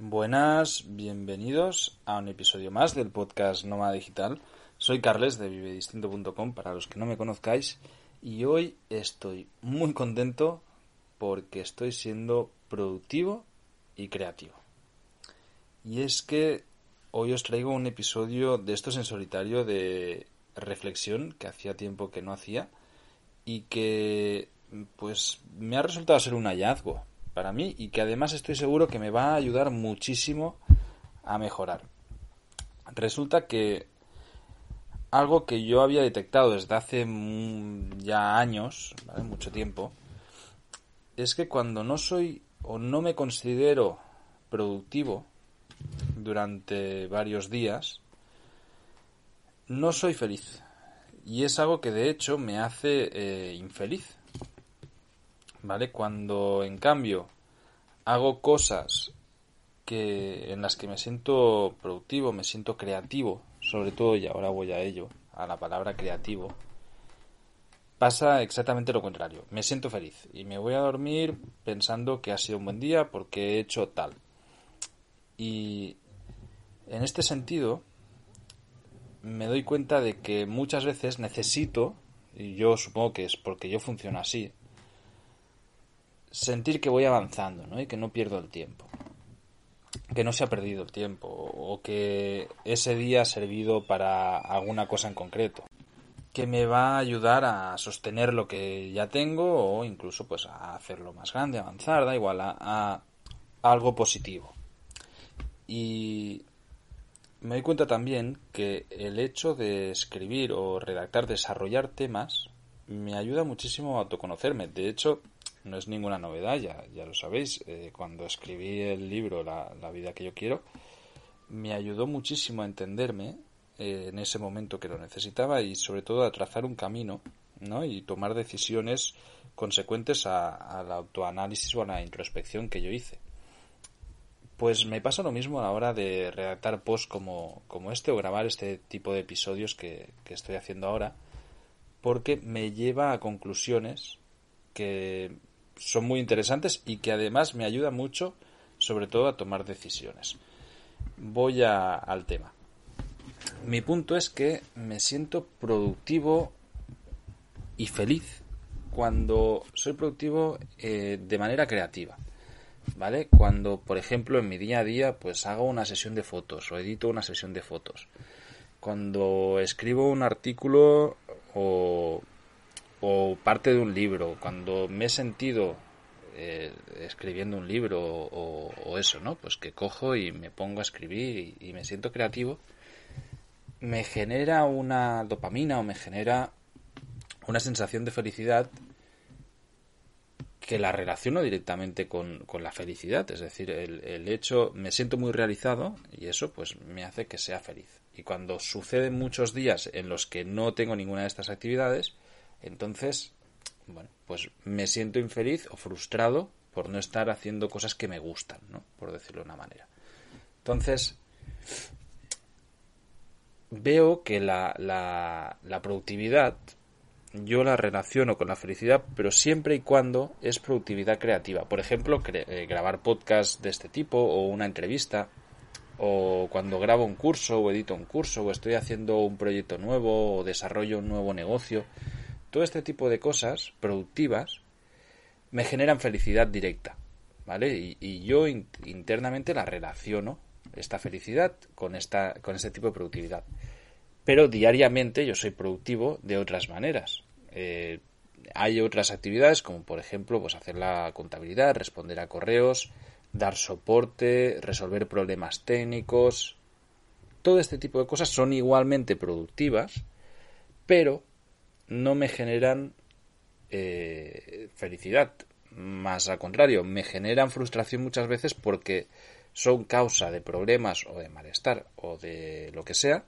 Buenas, bienvenidos a un episodio más del podcast Nómada Digital. Soy Carles de vivedistinto.com para los que no me conozcáis y hoy estoy muy contento porque estoy siendo productivo y creativo. Y es que hoy os traigo un episodio de estos en solitario de reflexión que hacía tiempo que no hacía y que pues me ha resultado ser un hallazgo para mí y que además estoy seguro que me va a ayudar muchísimo a mejorar. Resulta que algo que yo había detectado desde hace ya años, mucho tiempo, es que cuando no soy o no me considero productivo durante varios días, no soy feliz. Y es algo que de hecho me hace eh, infeliz. ¿Vale? Cuando en cambio hago cosas que en las que me siento productivo, me siento creativo, sobre todo y ahora voy a ello, a la palabra creativo, pasa exactamente lo contrario. Me siento feliz y me voy a dormir pensando que ha sido un buen día porque he hecho tal. Y en este sentido me doy cuenta de que muchas veces necesito, y yo supongo que es porque yo funciono así, sentir que voy avanzando, ¿no? Y que no pierdo el tiempo. Que no se ha perdido el tiempo o que ese día ha servido para alguna cosa en concreto. Que me va a ayudar a sostener lo que ya tengo o incluso pues a hacerlo más grande, avanzar, da igual, a, a algo positivo. Y me doy cuenta también que el hecho de escribir o redactar, desarrollar temas, me ayuda muchísimo a autoconocerme. De hecho, no es ninguna novedad, ya, ya lo sabéis. Eh, cuando escribí el libro la, vida que yo quiero, me ayudó muchísimo a entenderme eh, en ese momento que lo necesitaba y sobre todo a trazar un camino ¿no? y tomar decisiones consecuentes al autoanálisis o a la introspección que yo hice. Pues me pasa lo mismo a la hora de redactar posts como, como este o grabar este tipo de episodios que, que estoy haciendo ahora, porque me lleva a conclusiones que son muy interesantes y que además me ayudan mucho, sobre todo a tomar decisiones. Voy al tema. Mi punto es que me siento productivo y feliz cuando soy productivo eh, de manera creativa. ¿Vale? Cuando, por ejemplo, en mi día a día, pues hago una sesión de fotos o edito una sesión de fotos. Cuando escribo un artículo o o parte de un libro, cuando me he sentido eh, escribiendo un libro o, eso, ¿no? Pues que cojo y me pongo a escribir y, me siento creativo, me genera una dopamina o me genera una sensación de felicidad que la relaciono directamente con, la felicidad. Es decir, el, el, hecho, me siento muy realizado y eso pues me hace que sea feliz. Y cuando suceden muchos días en los que no tengo ninguna de estas actividades, entonces, bueno, pues me siento infeliz o frustrado por no estar haciendo cosas que me gustan, ¿no? Por decirlo de una manera. Entonces, veo que la, la, productividad yo la relaciono con la felicidad, pero siempre y cuando es productividad creativa. Por ejemplo, eh, grabar podcast de este tipo o una entrevista, o cuando grabo un curso o edito un curso o estoy haciendo un proyecto nuevo o desarrollo un nuevo negocio todo este tipo de cosas productivas me generan felicidad directa, ¿vale? Y, yo internamente la relaciono, esta felicidad, con, esta, con este tipo de productividad. Pero diariamente yo soy productivo de otras maneras. Eh, hay otras actividades como por ejemplo pues hacer la contabilidad, responder a correos, dar soporte, resolver problemas técnicos. Todo este tipo de cosas son igualmente productivas, pero no me generan eh, felicidad. Más al contrario, me generan frustración muchas veces porque son causa de problemas o de malestar o de lo que sea,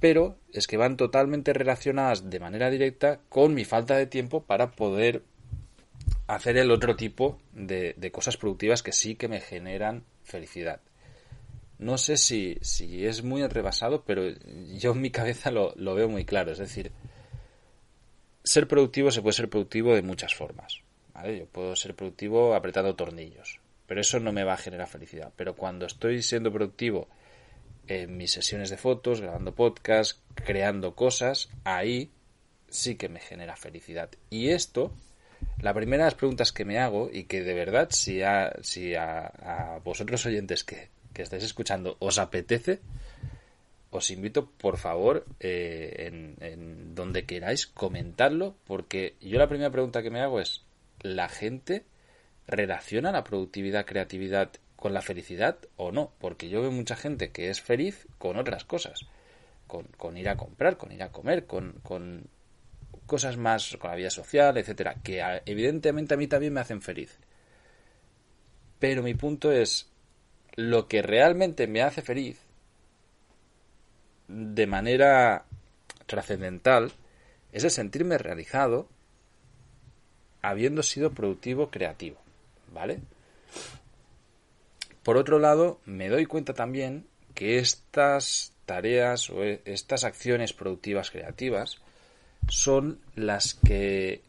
pero es que van totalmente relacionadas de manera directa con mi falta de tiempo para poder hacer el otro tipo de, cosas productivas que sí que me generan felicidad. No sé si, si es muy rebasado, pero yo en mi cabeza lo, lo veo muy claro. Es decir, ser productivo se puede ser productivo de muchas formas. Yo puedo ser productivo apretando tornillos. pero eso no me va a generar felicidad. Pero cuando estoy siendo productivo en mis sesiones de fotos, grabando podcast, creando cosas, ahí sí que me genera felicidad. Y esto, la primera de las preguntas que me hago, y que de verdad, si a, si a, vosotros oyentes que, que estáis escuchando os apetece, os invito, por favor, eh, en, en, donde queráis, comentarlo, porque yo la primera pregunta que me hago es, ¿la gente relaciona la productividad, creatividad con la felicidad o no? Porque yo veo mucha gente que es feliz con otras cosas, con, con ir a comprar, con ir a comer, con, con cosas más, con la vida social, etcétera, que evidentemente a mí también me hacen feliz. Pero mi punto es, lo que realmente me hace feliz de manera trascendental es el sentirme realizado habiendo sido productivo creativo, ¿vale? Por otro lado, me doy cuenta también que estas tareas o estas acciones productivas creativas son las que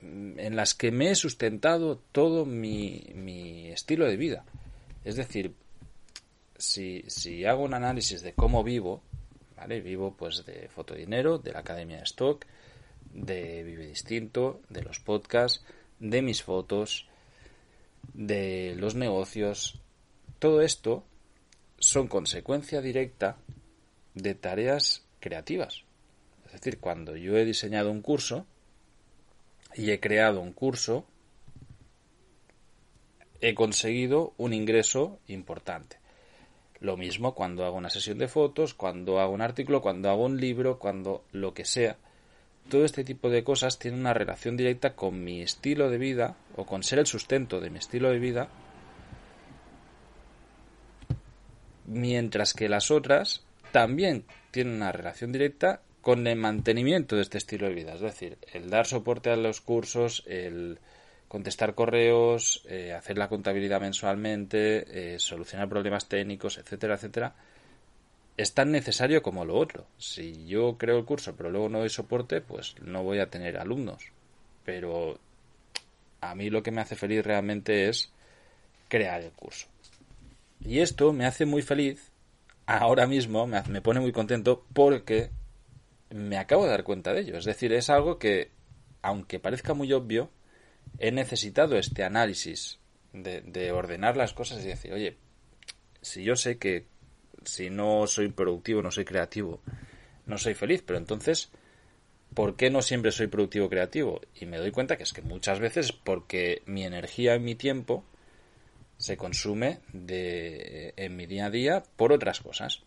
en las que me he sustentado todo mi, mi estilo de vida. Es decir, si, hago un análisis de cómo vivo. Vivo pues de Fotodinero, de la Academia de Stock, de Vive Distinto, de los podcasts, de mis fotos, de los negocios. Todo esto son consecuencia directa de tareas creativas. Es decir, cuando yo he diseñado un curso y he creado un curso, he conseguido un ingreso importante. Lo mismo cuando hago una sesión de fotos, cuando hago un artículo, cuando hago un libro, cuando lo que sea. Todo este tipo de cosas tiene una relación directa con mi estilo de vida o con ser el sustento de mi estilo de vida, mientras que las otras también tienen una relación directa con el mantenimiento de este estilo de vida. Es decir, el dar soporte a los cursos, el contestar correos, eh, hacer la contabilidad mensualmente, eh, solucionar problemas técnicos, etcétera, etcétera, es tan necesario como lo otro. Si yo creo el curso pero luego no doy soporte, pues no voy a tener alumnos. Pero a mí lo que me hace feliz realmente es crear el curso. Y esto me hace muy feliz, ahora mismo me, me pone muy contento porque me acabo de dar cuenta de ello. Es decir, es algo que, aunque parezca muy obvio, he necesitado este análisis de, ordenar las cosas y decir, oye, si yo sé que si no soy productivo, no soy creativo, no soy feliz, pero entonces, ¿por qué no siempre soy productivo creativo? Y me doy cuenta que es que muchas veces porque mi energía y mi tiempo se consume de, en mi día a día por otras cosas.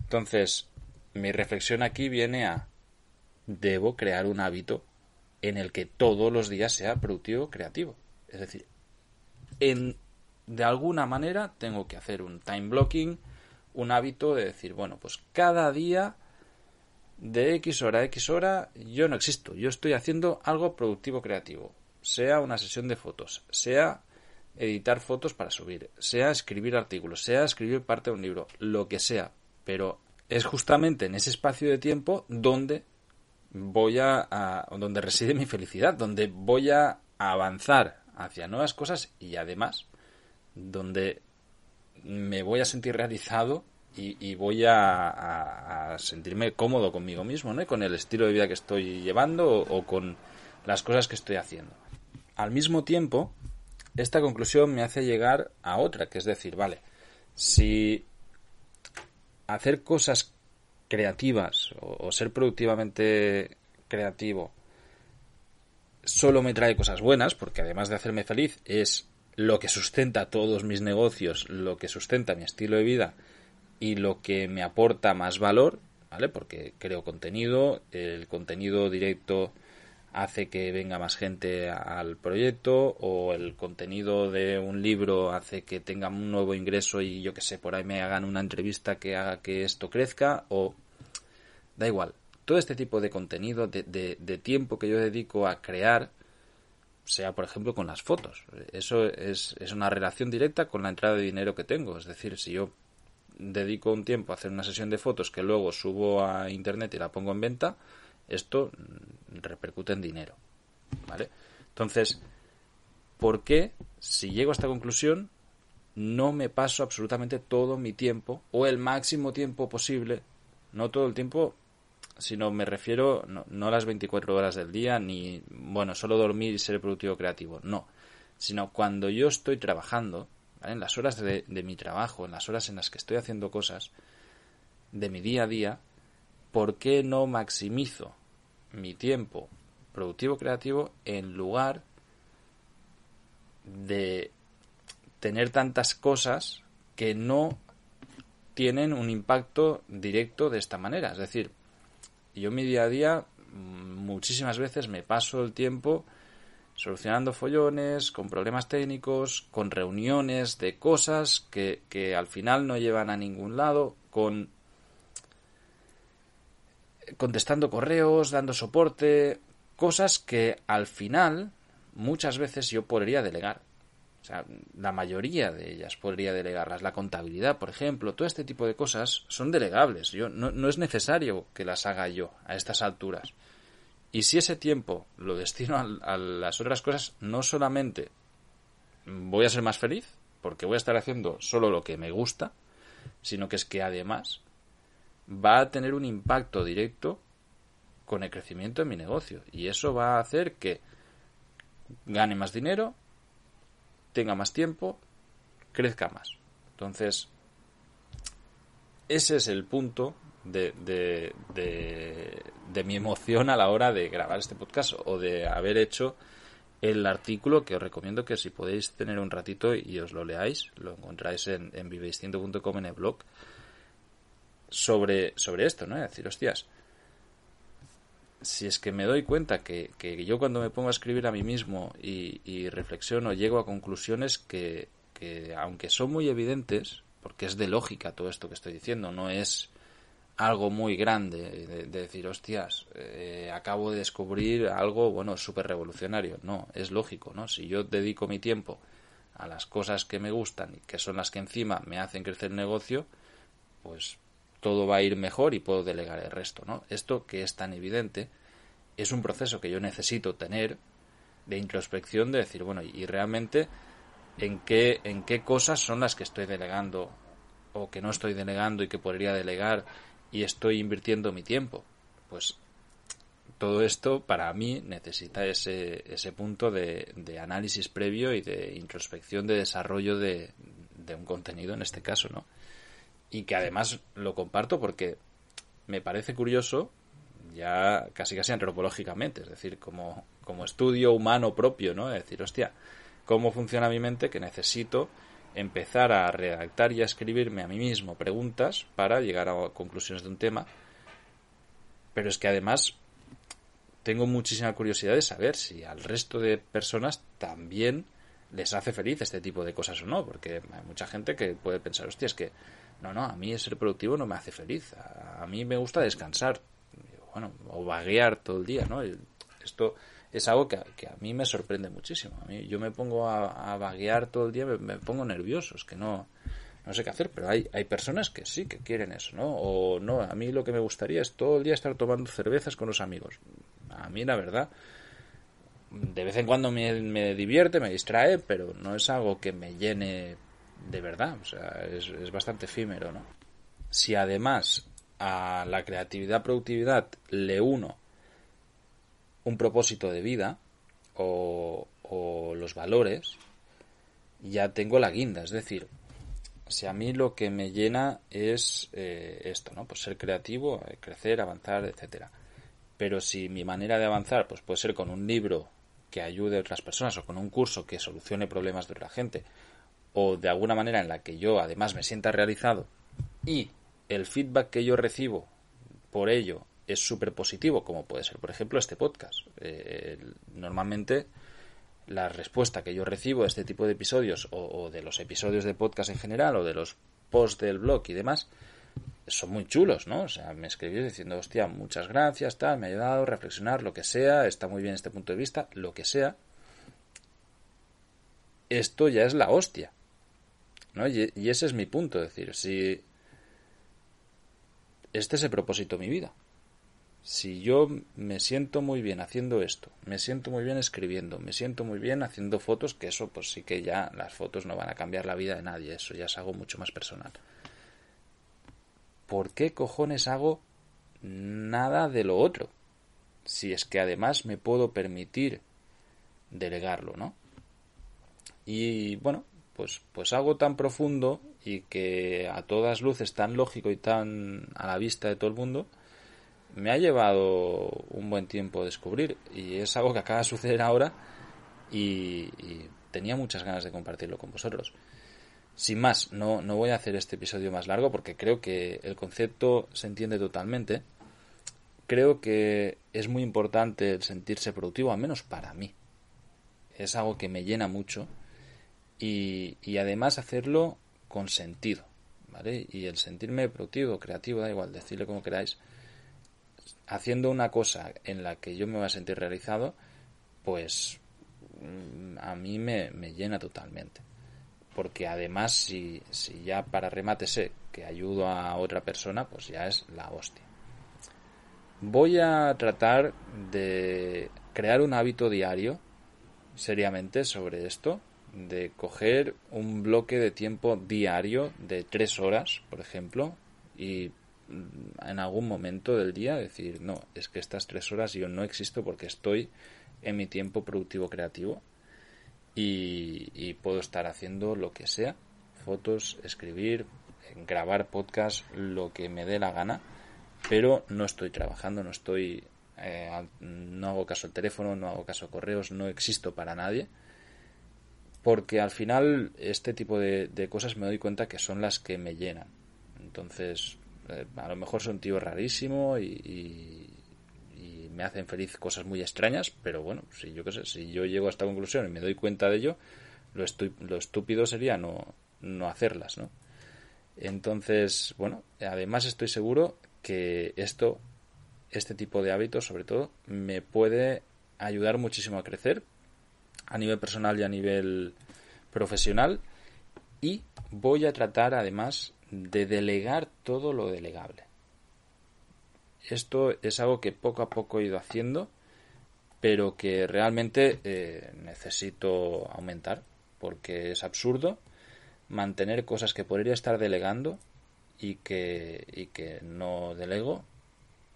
Entonces, mi reflexión aquí viene a debo crear un hábito en el que todos los días sea productivo creativo. Es decir, en, de alguna manera tengo que hacer un time blocking, un hábito de decir, bueno, pues cada día de X hora a X hora yo no existo, yo estoy haciendo algo productivo creativo, sea una sesión de fotos, sea editar fotos para subir, sea escribir artículos, sea escribir parte de un libro, lo que sea, pero es justamente en ese espacio de tiempo donde voy a, donde reside mi felicidad, donde voy a avanzar hacia nuevas cosas y además donde me voy a sentir realizado y, voy a, sentirme cómodo conmigo mismo, ¿no? Con el estilo de vida que estoy llevando o, con las cosas que estoy haciendo. Al mismo tiempo, esta conclusión me hace llegar a otra, que es decir, vale, si hacer cosas creativas o, ser productivamente creativo solo me trae cosas buenas, porque además de hacerme feliz es lo que sustenta todos mis negocios, lo que sustenta mi estilo de vida y lo que me aporta más valor, ¿vale? Porque creo contenido, el contenido directo hace que venga más gente al proyecto o el contenido de un libro hace que tenga un nuevo ingreso y yo que sé, por ahí me hagan una entrevista que haga que esto crezca o da igual. Todo este tipo de contenido, de, tiempo que yo dedico a crear, sea por ejemplo con las fotos. Eso es, es una relación directa con la entrada de dinero que tengo. Es decir, si yo dedico un tiempo a hacer una sesión de fotos que luego subo a internet y la pongo en venta, esto repercute en dinero. ¿Vale? Entonces, por qué, si llego a esta conclusión, no me paso absolutamente todo mi tiempo o el máximo tiempo posible, no todo el tiempo, sino me refiero no, a las 24 horas del día ni, bueno, solo dormir y ser productivo creativo, no, sino cuando yo estoy trabajando, en las horas de mi trabajo, en las horas en las que estoy haciendo cosas de mi día a día, ¿por qué no maximizo mi tiempo productivo creativo en lugar de tener tantas cosas que no tienen un impacto directo de esta manera. Es decir, yo mi día a día muchísimas veces me paso el tiempo solucionando follones, con problemas técnicos, con reuniones de cosas que, que al final no llevan a ningún lado, con contestando correos, dando soporte, cosas que al final muchas veces yo podría delegar. O sea, la mayoría de ellas podría delegarlas. La contabilidad, por ejemplo, todo este tipo de cosas son delegables. Yo, no, no es necesario que las haga yo a estas alturas. Y si ese tiempo lo destino a, a las otras cosas, no solamente voy a ser más feliz, porque voy a estar haciendo solo lo que me gusta, sino que es que además va a tener un impacto directo con el crecimiento de mi negocio. Y eso va a hacer que gane más dinero, tenga más tiempo, crezca más. Entonces, ese es el punto de, de, de, mi emoción a la hora de grabar este podcast o de haber hecho el artículo que os recomiendo que si podéis tener un ratito y os lo leáis, lo encontráis en, en en el blog, sobre, sobre esto, ¿no? Es decir, hostias, si es que me doy cuenta que, que yo cuando me pongo a escribir a mí mismo y, reflexiono, llego a conclusiones que, que, aunque son muy evidentes, porque es de lógica todo esto que estoy diciendo, no es algo muy grande de, decir, hostias, eh, acabo de descubrir algo, bueno, súper revolucionario. No, es lógico, ¿no? Si yo dedico mi tiempo a las cosas que me gustan y que son las que encima me hacen crecer el negocio, pues todo va a ir mejor y puedo delegar el resto, ¿no? Esto que es tan evidente es un proceso que yo necesito tener de introspección de decir, bueno, y realmente en qué en qué cosas son las que estoy delegando o que no estoy delegando y que podría delegar y estoy invirtiendo mi tiempo. Pues todo esto para mí necesita ese, ese punto de, de análisis previo y de introspección de desarrollo de, de un contenido en este caso, ¿no? Y que además lo comparto porque me parece curioso ya casi casi antropológicamente, es decir, como, como estudio humano propio, ¿no? Es decir, hostia, ¿cómo funciona mi mente que necesito empezar a redactar y a escribirme a mí mismo preguntas para llegar a conclusiones de un tema? Pero es que además tengo muchísima curiosidad de saber si al resto de personas también les hace feliz este tipo de cosas o no, porque hay mucha gente que puede pensar, hostia, es que no, no, a mí ser productivo no me hace feliz. A, mí me gusta descansar. Bueno, o vaguear todo el día, ¿no? Esto es algo que, que, a mí me sorprende muchísimo. A mí, yo me pongo a, vaguear todo el día, me, pongo nervioso, es que no, no sé qué hacer, pero hay, hay personas que sí que quieren eso, ¿no? O no, a mí lo que me gustaría es todo el día estar tomando cervezas con los amigos. A mí, la verdad, de vez en cuando me, me divierte, me distrae, pero no es algo que me llene de verdad, o sea, es, bastante efímero, ¿no? Si además a la creatividad, productividad le uno un propósito de vida o, los valores, ya tengo la guinda. Es decir, si a mí lo que me llena es eh, esto, ¿no? Pues ser creativo, eh, crecer, avanzar, etcétera. Pero si mi manera de avanzar, pues puede ser con un libro que ayude a otras personas o con un curso que solucione problemas de otra gente o de alguna manera en la que yo además me sienta realizado y el feedback que yo recibo por ello es súper positivo, como puede ser, por ejemplo, este podcast. Eh, normalmente la respuesta que yo recibo a este tipo de episodios o, de los episodios de podcast en general o de los posts del blog y demás son muy chulos, ¿no? O sea, me escribís diciendo, hostia, muchas gracias, tal, me ha ayudado a reflexionar, lo que sea, está muy bien este punto de vista, lo que sea. Esto ya es la hostia. Y, ese es mi punto, es decir, si este es el propósito de mi vida. Si yo me siento muy bien haciendo esto, me siento muy bien escribiendo, me siento muy bien haciendo fotos, que eso pues sí que ya las fotos no van a cambiar la vida de nadie, eso ya es algo mucho más personal. ¿Por qué cojones hago nada de lo otro? Si es que además me puedo permitir delegarlo, ¿no? Y bueno, pues, pues algo tan profundo y que a todas luces tan lógico y tan a la vista de todo el mundo, me ha llevado un buen tiempo descubrir y es algo que acaba de suceder ahora y, tenía muchas ganas de compartirlo con vosotros. Sin más, no, no voy a hacer este episodio más largo porque creo que el concepto se entiende totalmente. Creo que es muy importante el sentirse productivo, al menos para mí. Es algo que me llena mucho y, además hacerlo con sentido. ¿vale? Y el sentirme productivo, creativo, da igual, decirle como queráis, haciendo una cosa en la que yo me voy a sentir realizado, pues mm, a mí me, llena totalmente. Porque además, si, si ya para remate sé que ayudo a otra persona, pues ya es la hostia. Voy a tratar de crear un hábito diario, seriamente, sobre esto, de coger un bloque de tiempo diario de tres horas, por ejemplo, y Mm, en algún momento del día decir, no, es que estas tres horas yo no existo porque estoy en mi tiempo productivo creativo y, puedo estar haciendo lo que sea, fotos, escribir, grabar podcast, lo que me dé la gana, pero no estoy trabajando, no estoy, eh, no hago caso al teléfono, no hago caso a correos, no existo para nadie porque al final este tipo de, de, cosas me doy cuenta que son las que me llenan. Entonces, eh, a lo mejor soy un tío rarísimo y, me hacen feliz cosas muy extrañas, pero bueno, si yo qué sé, si yo llego a esta conclusión y me doy cuenta de ello, lo, lo estúpido sería no, no hacerlas, ¿no? Entonces, bueno, además estoy seguro que esto, este tipo de hábitos, sobre todo, me puede ayudar muchísimo a crecer a nivel personal y a nivel profesional y voy a tratar además de delegar todo lo delegable. Esto es algo que poco a poco he ido haciendo, pero que realmente eh, necesito aumentar, porque es absurdo mantener cosas que podría estar delegando y que, y que no delego,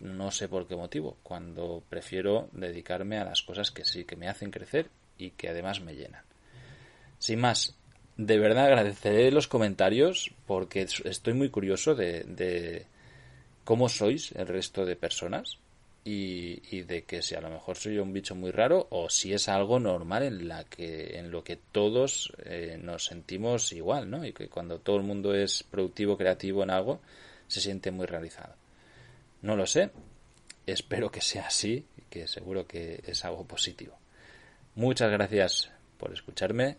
no sé por qué motivo, cuando prefiero dedicarme a las cosas que sí que me hacen crecer y que además me llenan. Sin más, de verdad agradeceré los comentarios porque estoy muy curioso de, cómo sois el resto de personas y, de que si a lo mejor soy un bicho muy raro o si es algo normal en la que en lo que todos eh, nos sentimos igual, ¿no? Y que cuando todo el mundo es productivo, creativo en algo, se siente muy realizado. No lo sé. Espero que sea así que seguro que es algo positivo. Muchas gracias por escucharme